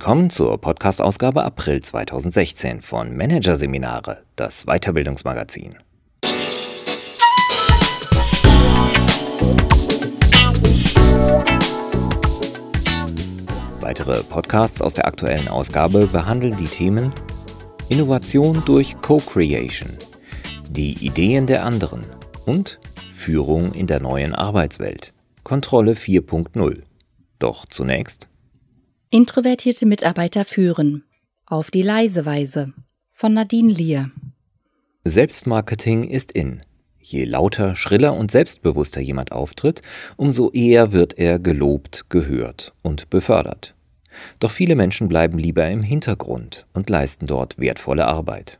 Willkommen zur Podcast-Ausgabe April 2016 von Managerseminare, das Weiterbildungsmagazin. Weitere Podcasts aus der aktuellen Ausgabe behandeln die Themen Innovation durch Co-Creation, die Ideen der anderen und Führung in der neuen Arbeitswelt, Kontrolle 4.0. Doch zunächst Introvertierte Mitarbeiter führen. Auf die leise Weise. Von Nadine Lier. Selbstmarketing ist in. Je lauter, schriller und selbstbewusster jemand auftritt, umso eher wird er gelobt, gehört und befördert. Doch viele Menschen bleiben lieber im Hintergrund und leisten dort wertvolle Arbeit.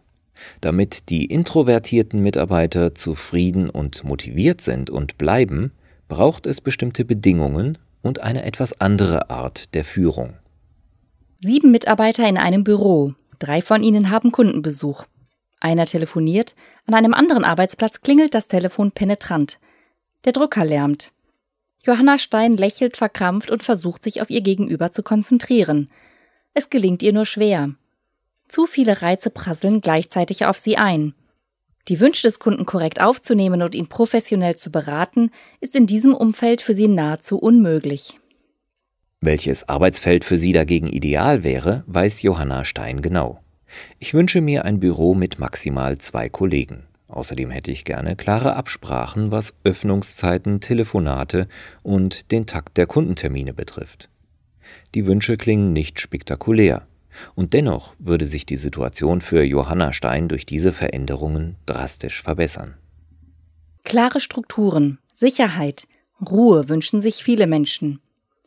Damit die introvertierten Mitarbeiter zufrieden und motiviert sind und bleiben, braucht es bestimmte Bedingungen und eine etwas andere Art der Führung. Sieben Mitarbeiter in einem Büro. Drei von ihnen haben Kundenbesuch. Einer telefoniert, an einem anderen Arbeitsplatz klingelt das Telefon penetrant. Der Drucker lärmt. Johanna Stein lächelt verkrampft und versucht sich auf ihr Gegenüber zu konzentrieren. Es gelingt ihr nur schwer. Zu viele Reize prasseln gleichzeitig auf sie ein. Die Wünsche des Kunden korrekt aufzunehmen und ihn professionell zu beraten, ist in diesem Umfeld für sie nahezu unmöglich. Welches Arbeitsfeld für sie dagegen ideal wäre, weiß Johanna Stein genau. Ich wünsche mir ein Büro mit maximal zwei Kollegen. Außerdem hätte ich gerne klare Absprachen, was Öffnungszeiten, Telefonate und den Takt der Kundentermine betrifft. Die Wünsche klingen nicht spektakulär, und dennoch würde sich die Situation für Johanna Stein durch diese Veränderungen drastisch verbessern. Klare Strukturen, Sicherheit, Ruhe wünschen sich viele Menschen.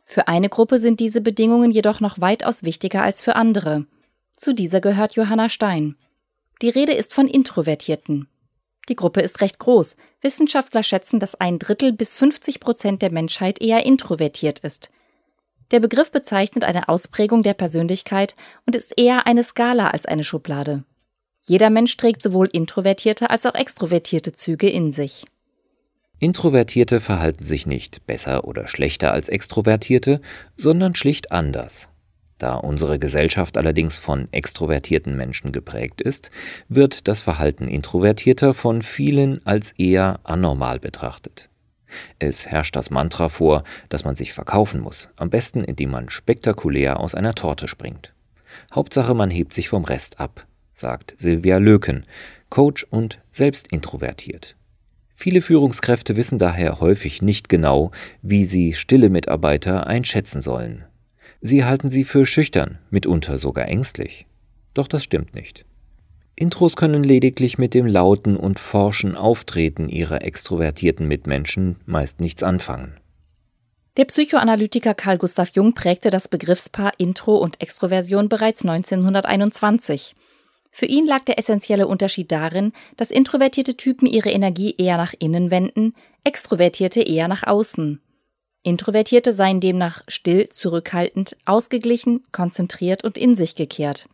Für eine Gruppe sind diese Bedingungen jedoch noch weitaus wichtiger als für andere. Zu dieser gehört Johanna Stein. Die Rede ist von Introvertierten. Die Gruppe ist recht groß. Wissenschaftler schätzen, dass ein Drittel bis 50 Prozent der Menschheit eher introvertiert ist. Der Begriff bezeichnet eine Ausprägung der Persönlichkeit und ist eher eine Skala als eine Schublade. Jeder Mensch trägt sowohl introvertierte als auch extrovertierte Züge in sich. Introvertierte verhalten sich nicht besser oder schlechter als Extrovertierte, sondern schlicht anders. Da unsere Gesellschaft allerdings von extrovertierten Menschen geprägt ist, wird das Verhalten Introvertierter von vielen als eher anormal betrachtet. Es herrscht das Mantra vor, dass man sich verkaufen muss, am besten indem man spektakulär aus einer Torte springt. Hauptsache man hebt sich vom Rest ab, sagt Silvia Löken, Coach und selbst introvertiert. Viele Führungskräfte wissen daher häufig nicht genau, wie sie stille Mitarbeiter einschätzen sollen. Sie halten sie für schüchtern, mitunter sogar ängstlich. Doch das stimmt nicht. Intros können lediglich mit dem lauten und forschen Auftreten ihrer extrovertierten Mitmenschen meist nichts anfangen. Der Psychoanalytiker Carl Gustav Jung prägte das Begriffspaar Intro und Extroversion bereits 1921. Für ihn lag der essentielle Unterschied darin, dass introvertierte Typen ihre Energie eher nach innen wenden, extrovertierte eher nach außen. Introvertierte seien demnach still, zurückhaltend, ausgeglichen, konzentriert und in sich gekehrt.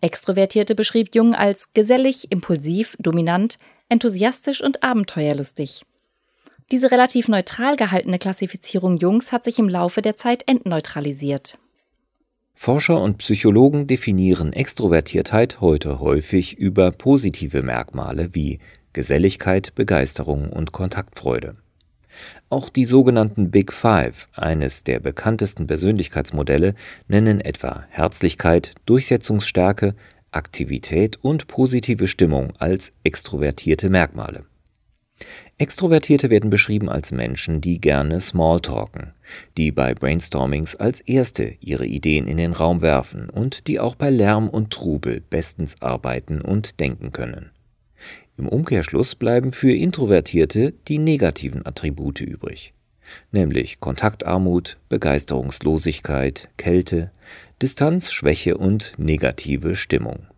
Extrovertierte beschrieb Jung als gesellig, impulsiv, dominant, enthusiastisch und abenteuerlustig. Diese relativ neutral gehaltene Klassifizierung Jungs hat sich im Laufe der Zeit entneutralisiert. Forscher und Psychologen definieren Extrovertiertheit heute häufig über positive Merkmale wie Geselligkeit, Begeisterung und Kontaktfreude. Auch die sogenannten Big Five, eines der bekanntesten Persönlichkeitsmodelle, nennen etwa Herzlichkeit, Durchsetzungsstärke, Aktivität und positive Stimmung als extrovertierte Merkmale. Extrovertierte werden beschrieben als Menschen, die gerne Smalltalken, die bei Brainstormings als Erste ihre Ideen in den Raum werfen und die auch bei Lärm und Trubel bestens arbeiten und denken können. Im Umkehrschluss bleiben für Introvertierte die negativen Attribute übrig, nämlich Kontaktarmut, Begeisterungslosigkeit, Kälte, Distanz, Schwäche und negative Stimmung.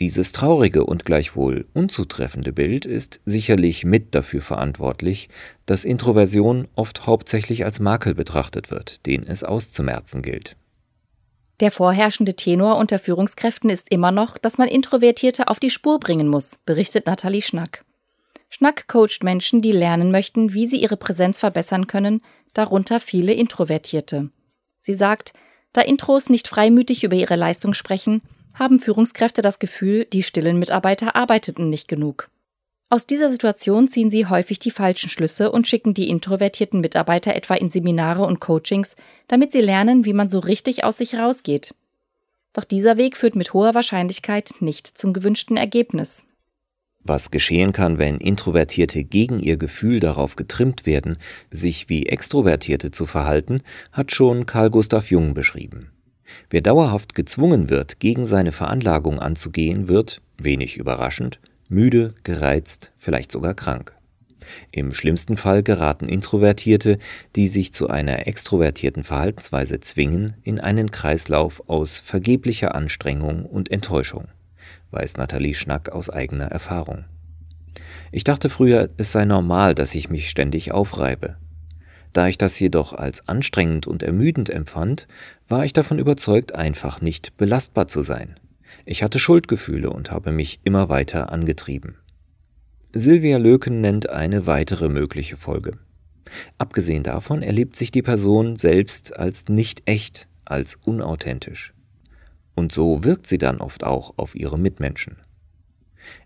Dieses traurige und gleichwohl unzutreffende Bild ist sicherlich mit dafür verantwortlich, dass Introversion oft hauptsächlich als Makel betrachtet wird, den es auszumerzen gilt. Der vorherrschende Tenor unter Führungskräften ist immer noch, dass man Introvertierte auf die Spur bringen muss, berichtet Nathalie Schnack. Schnack coacht Menschen, die lernen möchten, wie sie ihre Präsenz verbessern können, darunter viele Introvertierte. Sie sagt, Da Intros nicht freimütig über ihre Leistung sprechen, haben Führungskräfte das Gefühl, die stillen Mitarbeiter arbeiteten nicht genug. Aus dieser Situation ziehen sie häufig die falschen Schlüsse und schicken die introvertierten Mitarbeiter etwa in Seminare und Coachings, damit sie lernen, wie man so richtig aus sich rausgeht. Doch dieser Weg führt mit hoher Wahrscheinlichkeit nicht zum gewünschten Ergebnis. Was geschehen kann, wenn Introvertierte gegen ihr Gefühl darauf getrimmt werden, sich wie Extrovertierte zu verhalten, hat schon Carl Gustav Jung beschrieben. Wer dauerhaft gezwungen wird, gegen seine Veranlagung anzugehen, wird, wenig überraschend, müde, gereizt, vielleicht sogar krank. Im schlimmsten Fall geraten Introvertierte, die sich zu einer extrovertierten Verhaltensweise zwingen, in einen Kreislauf aus vergeblicher Anstrengung und Enttäuschung, weiß Nathalie Schnack aus eigener Erfahrung. Ich dachte früher, es sei normal, dass ich mich ständig aufreibe. Da ich das jedoch als anstrengend und ermüdend empfand, war ich davon überzeugt, einfach nicht belastbar zu sein. Ich hatte Schuldgefühle und habe mich immer weiter angetrieben. Silvia Löken nennt eine weitere mögliche Folge. Abgesehen davon erlebt sich die Person selbst als nicht echt, als unauthentisch. Und so wirkt sie dann oft auch auf ihre Mitmenschen.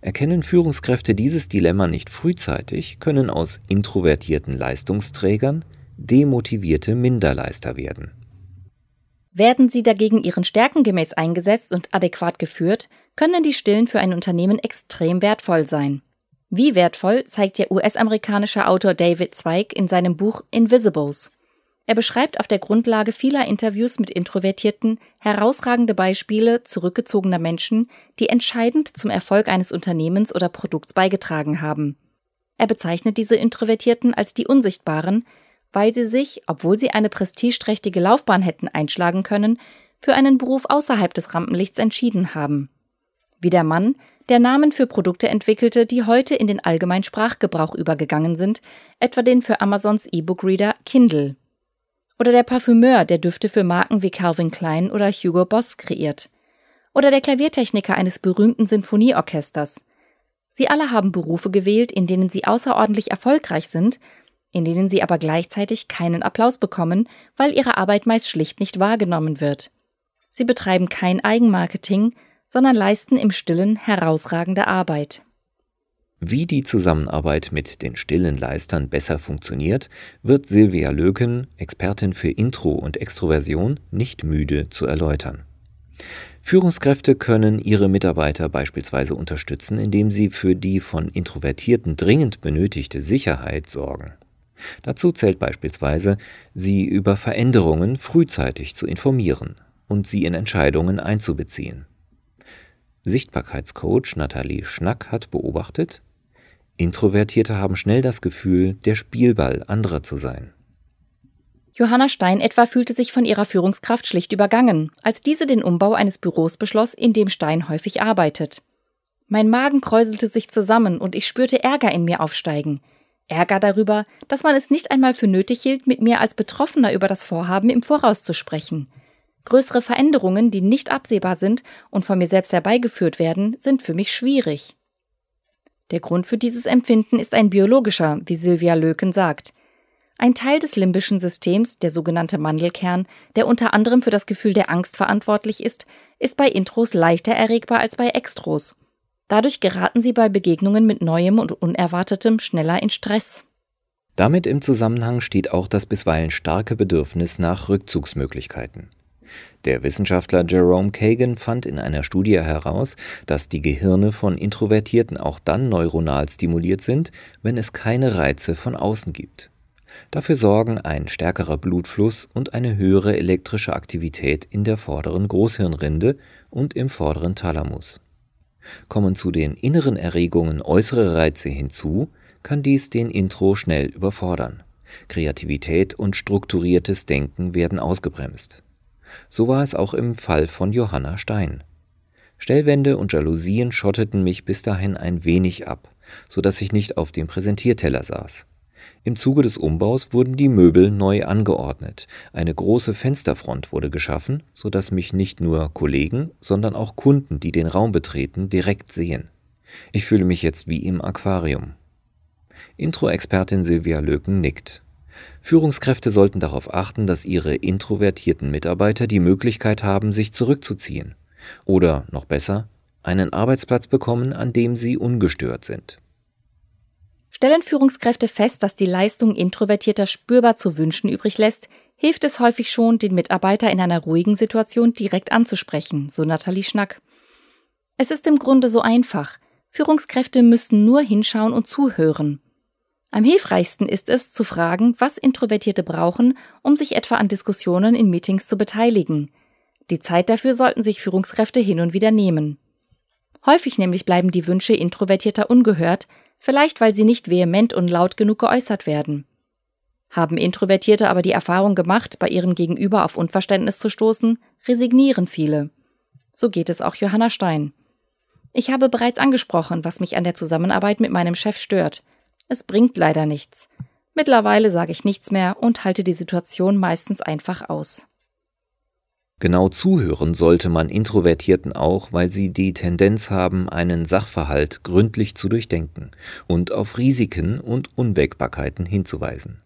Erkennen Führungskräfte dieses Dilemma nicht frühzeitig, können aus introvertierten Leistungsträgern demotivierte Minderleister werden. Werden sie dagegen ihren Stärken gemäß eingesetzt und adäquat geführt, können die Stillen für ein Unternehmen extrem wertvoll sein. Wie wertvoll zeigt der US-amerikanische Autor David Zweig in seinem Buch Invisibles. Er beschreibt auf der Grundlage vieler Interviews mit Introvertierten herausragende Beispiele zurückgezogener Menschen, die entscheidend zum Erfolg eines Unternehmens oder Produkts beigetragen haben. Er bezeichnet diese Introvertierten als die Unsichtbaren, weil sie sich, obwohl sie eine prestigeträchtige Laufbahn hätten einschlagen können, für einen Beruf außerhalb des Rampenlichts entschieden haben. Wie der Mann, der Namen für Produkte entwickelte, die heute in den allgemeinen Sprachgebrauch übergegangen sind, etwa den für Amazons E-Book-Reader Kindle. Oder der Parfümeur, der Düfte für Marken wie Calvin Klein oder Hugo Boss kreiert. Oder der Klaviertechniker eines berühmten Sinfonieorchesters. Sie alle haben Berufe gewählt, in denen sie außerordentlich erfolgreich sind, in denen sie aber gleichzeitig keinen Applaus bekommen, weil ihre Arbeit meist schlicht nicht wahrgenommen wird. Sie betreiben kein Eigenmarketing, sondern leisten im Stillen herausragende Arbeit. Wie die Zusammenarbeit mit den stillen Leistern besser funktioniert, wird Silvia Löken, Expertin für Intro und Extroversion, nicht müde zu erläutern. Führungskräfte können ihre Mitarbeiter beispielsweise unterstützen, indem sie für die von Introvertierten dringend benötigte Sicherheit sorgen. Dazu zählt beispielsweise, sie über Veränderungen frühzeitig zu informieren und sie in Entscheidungen einzubeziehen. Sichtbarkeitscoach Nathalie Schnack hat beobachtet, Introvertierte haben schnell das Gefühl, der Spielball anderer zu sein. Johanna Stein etwa fühlte sich von ihrer Führungskraft schlicht übergangen, als diese den Umbau eines Büros beschloss, in dem Stein häufig arbeitet. Mein Magen kräuselte sich zusammen und ich spürte Ärger in mir aufsteigen. Ärger darüber, dass man es nicht einmal für nötig hielt, mit mir als Betroffener über das Vorhaben im Voraus zu sprechen. Größere Veränderungen, die nicht absehbar sind und von mir selbst herbeigeführt werden, sind für mich schwierig. Der Grund für dieses Empfinden ist ein biologischer, wie Silvia Löken sagt. Ein Teil des limbischen Systems, der sogenannte Mandelkern, der unter anderem für das Gefühl der Angst verantwortlich ist, ist bei Intros leichter erregbar als bei Extros. Dadurch geraten sie bei Begegnungen mit Neuem und Unerwartetem schneller in Stress. Damit im Zusammenhang steht auch das bisweilen starke Bedürfnis nach Rückzugsmöglichkeiten. Der Wissenschaftler Jerome Kagan fand in einer Studie heraus, dass die Gehirne von Introvertierten auch dann neuronal stimuliert sind, wenn es keine Reize von außen gibt. Dafür sorgen ein stärkerer Blutfluss und eine höhere elektrische Aktivität in der vorderen Großhirnrinde und im vorderen Thalamus. Kommen zu den inneren Erregungen äußere Reize hinzu, kann dies den Intro schnell überfordern. Kreativität und strukturiertes Denken werden ausgebremst. So war es auch im Fall von Johanna Stein. Stellwände und Jalousien schotteten mich bis dahin ein wenig ab, so dass ich nicht auf dem Präsentierteller saß. Im Zuge des Umbaus wurden die Möbel neu angeordnet. Eine große Fensterfront wurde geschaffen, so dass mich nicht nur Kollegen, sondern auch Kunden, die den Raum betreten, direkt sehen. Ich fühle mich jetzt wie im Aquarium. Intro-Expertin Silvia Löken nickt. Führungskräfte sollten darauf achten, dass ihre introvertierten Mitarbeiter die Möglichkeit haben, sich zurückzuziehen. Oder noch besser, einen Arbeitsplatz bekommen, an dem sie ungestört sind. Stellen Führungskräfte fest, dass die Leistung Introvertierter spürbar zu wünschen übrig lässt, hilft es häufig schon, den Mitarbeiter in einer ruhigen Situation direkt anzusprechen, so Nathalie Schnack. Es ist im Grunde so einfach. Führungskräfte müssen nur hinschauen und zuhören. Am hilfreichsten ist es, zu fragen, was Introvertierte brauchen, um sich etwa an Diskussionen in Meetings zu beteiligen. Die Zeit dafür sollten sich Führungskräfte hin und wieder nehmen. Häufig nämlich bleiben die Wünsche Introvertierter ungehört, vielleicht weil sie nicht vehement und laut genug geäußert werden. Haben Introvertierte aber die Erfahrung gemacht, bei ihrem Gegenüber auf Unverständnis zu stoßen, resignieren viele. So geht es auch Johanna Stein. Ich habe bereits angesprochen, was mich an der Zusammenarbeit mit meinem Chef stört. Es bringt leider nichts. Mittlerweile sage ich nichts mehr und halte die Situation meistens einfach aus. Genau zuhören sollte man Introvertierten auch, weil sie die Tendenz haben, einen Sachverhalt gründlich zu durchdenken und auf Risiken und Unwägbarkeiten hinzuweisen.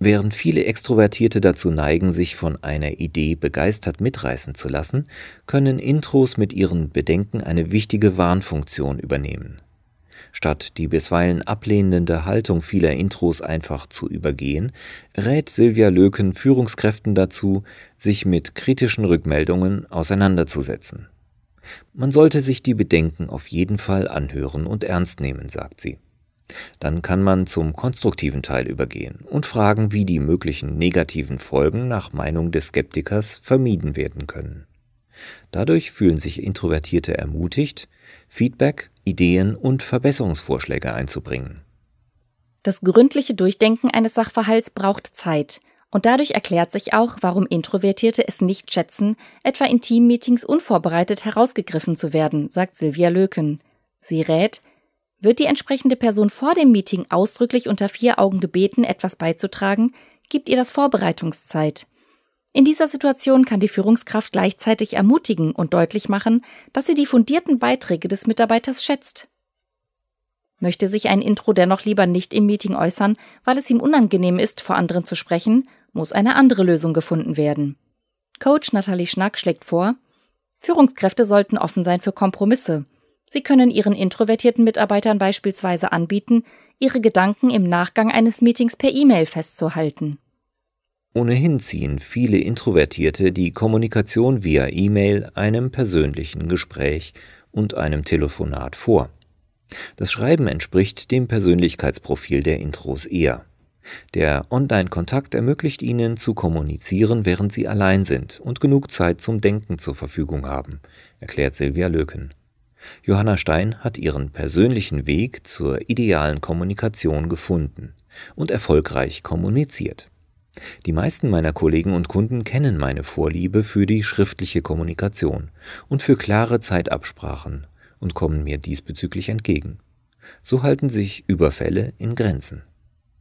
Während viele Extrovertierte dazu neigen, sich von einer Idee begeistert mitreißen zu lassen, können Intros mit ihren Bedenken eine wichtige Warnfunktion übernehmen. Statt die bisweilen ablehnende Haltung vieler Intros einfach zu übergehen, rät Silvia Löken Führungskräften dazu, sich mit kritischen Rückmeldungen auseinanderzusetzen. Man sollte sich die Bedenken auf jeden Fall anhören und ernst nehmen, sagt sie. Dann kann man zum konstruktiven Teil übergehen und fragen, wie die möglichen negativen Folgen nach Meinung des Skeptikers vermieden werden können. Dadurch fühlen sich Introvertierte ermutigt, Feedback, Ideen und Verbesserungsvorschläge einzubringen. Das gründliche Durchdenken eines Sachverhalts braucht Zeit, und dadurch erklärt sich auch, warum Introvertierte es nicht schätzen, etwa in Teammeetings unvorbereitet herausgegriffen zu werden, sagt Silvia Löken. Sie rät, wird die entsprechende Person vor dem Meeting ausdrücklich unter vier Augen gebeten, etwas beizutragen, gibt ihr das Vorbereitungszeit. In dieser Situation kann die Führungskraft gleichzeitig ermutigen und deutlich machen, dass sie die fundierten Beiträge des Mitarbeiters schätzt. Möchte sich ein Intro dennoch lieber nicht im Meeting äußern, weil es ihm unangenehm ist, vor anderen zu sprechen, muss eine andere Lösung gefunden werden. Coach Nathalie Schnack schlägt vor, Führungskräfte sollten offen sein für Kompromisse. Sie können ihren introvertierten Mitarbeitern beispielsweise anbieten, ihre Gedanken im Nachgang eines Meetings per E-Mail festzuhalten. Ohnehin ziehen viele Introvertierte die Kommunikation via E-Mail einem persönlichen Gespräch und einem Telefonat vor. Das Schreiben entspricht dem Persönlichkeitsprofil der Intros eher. Der Online-Kontakt ermöglicht ihnen zu kommunizieren, während sie allein sind und genug Zeit zum Denken zur Verfügung haben, erklärt Silvia Löken. Johanna Stein hat ihren persönlichen Weg zur idealen Kommunikation gefunden und erfolgreich kommuniziert. Die meisten meiner Kollegen und Kunden kennen meine Vorliebe für die schriftliche Kommunikation und für klare Zeitabsprachen und kommen mir diesbezüglich entgegen. So halten sich Überfälle in Grenzen.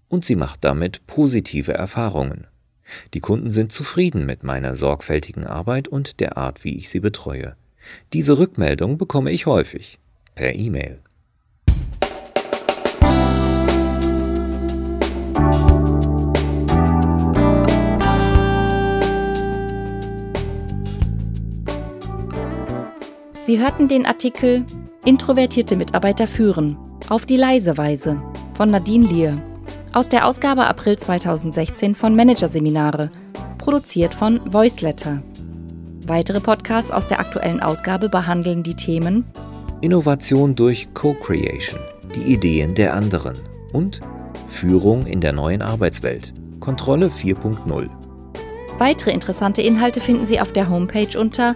Und sie macht damit positive Erfahrungen. Die Kunden sind zufrieden mit meiner sorgfältigen Arbeit und der Art, wie ich sie betreue. Diese Rückmeldung bekomme ich häufig per E-Mail. Sie hörten den Artikel Introvertierte Mitarbeiter führen auf die leise Weise von Nadine Lier aus der Ausgabe April 2016 von Managerseminare, produziert von Voiceletter. Weitere Podcasts aus der aktuellen Ausgabe behandeln die Themen Innovation durch Co-Creation, die Ideen der anderen und Führung in der neuen Arbeitswelt, Kontrolle 4.0. Weitere interessante Inhalte finden Sie auf der Homepage unter